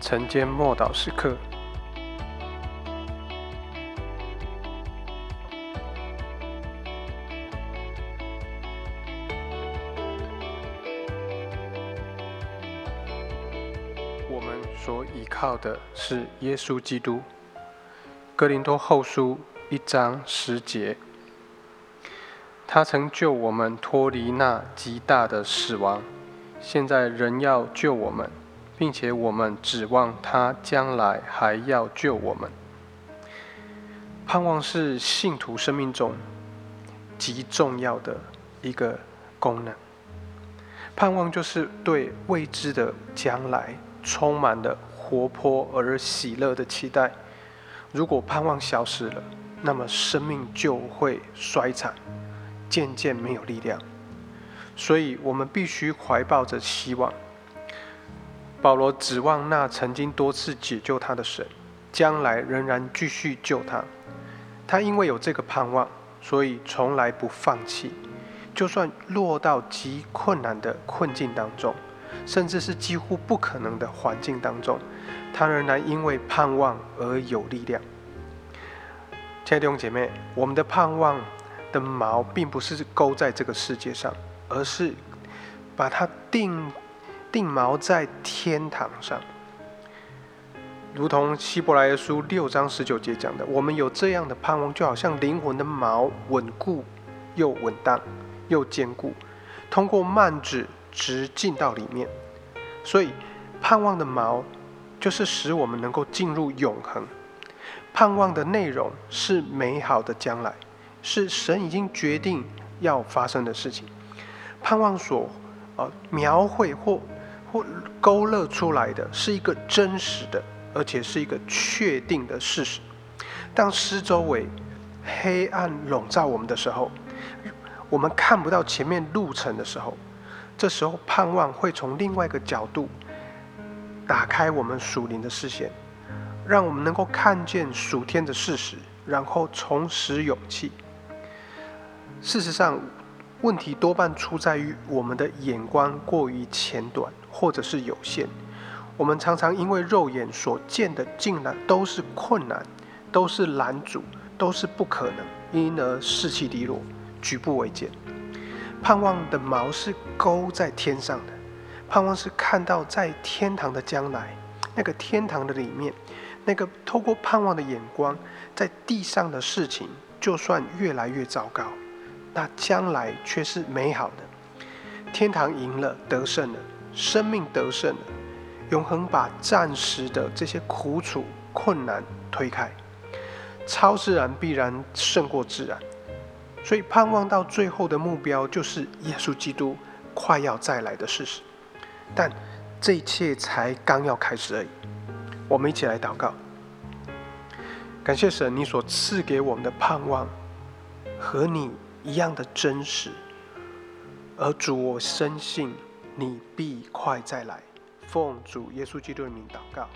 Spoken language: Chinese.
晨间默祷时刻。我们所依靠的是耶稣基督。哥林多后书一章十节，他曾救我们脱离那极大的死亡，现在仍要救我们。并且我们指望他将来还要救我们。盼望是信徒生命中极重要的一个功能。盼望就是对未知的将来充满了活泼而喜乐的期待。如果盼望消失了，那么生命就会衰残，渐渐没有力量。所以我们必须怀抱着希望。保罗指望那曾经多次解救他的神，将来仍然继续救他。他因为有这个盼望，所以从来不放弃。就算落到极困难的困境当中，甚至是几乎不可能的环境当中，他仍然因为盼望而有力量。亲爱的弟兄姐妹，我们的盼望的锚并不是勾在这个世界上，而是把它定。定锚在天堂上，如同希伯来书六章十九节讲的，我们有这样的盼望，就好像灵魂的锚稳固又稳当又坚固，通过幔子直进到里面。所以，盼望的锚就是使我们能够进入永恒。盼望的内容是美好的将来，是神已经决定要发生的事情。盼望所呃描绘或或勾勒出来的是一个真实的，而且是一个确定的事实。当四周围黑暗笼罩我们的时候，我们看不到前面路程的时候，这时候盼望会从另外一个角度打开我们属灵的视线，让我们能够看见属天的事实，然后重拾勇气。事实上，问题多半出在于我们的眼光过于浅短。或者是有限，我们常常因为肉眼所见的竟然都是困难，都是拦阻，都是不可能，因而士气低落，举步维艰。盼望的锚是勾在天上的，盼望是看到在天堂的将来，那个天堂的里面，那个透过盼望的眼光，在地上的事情就算越来越糟糕，那将来却是美好的。天堂赢了，得胜了。生命得胜了，永恒把暂时的这些苦楚、困难推开，超自然必然胜过自然，所以盼望到最后的目标就是耶稣基督快要再来的事实。但这一切才刚要开始而已。我们一起来祷告，感谢神，你所赐给我们的盼望和你一样的真实，而主，我深信。你必快再来，奉主耶稣基督的名祷告。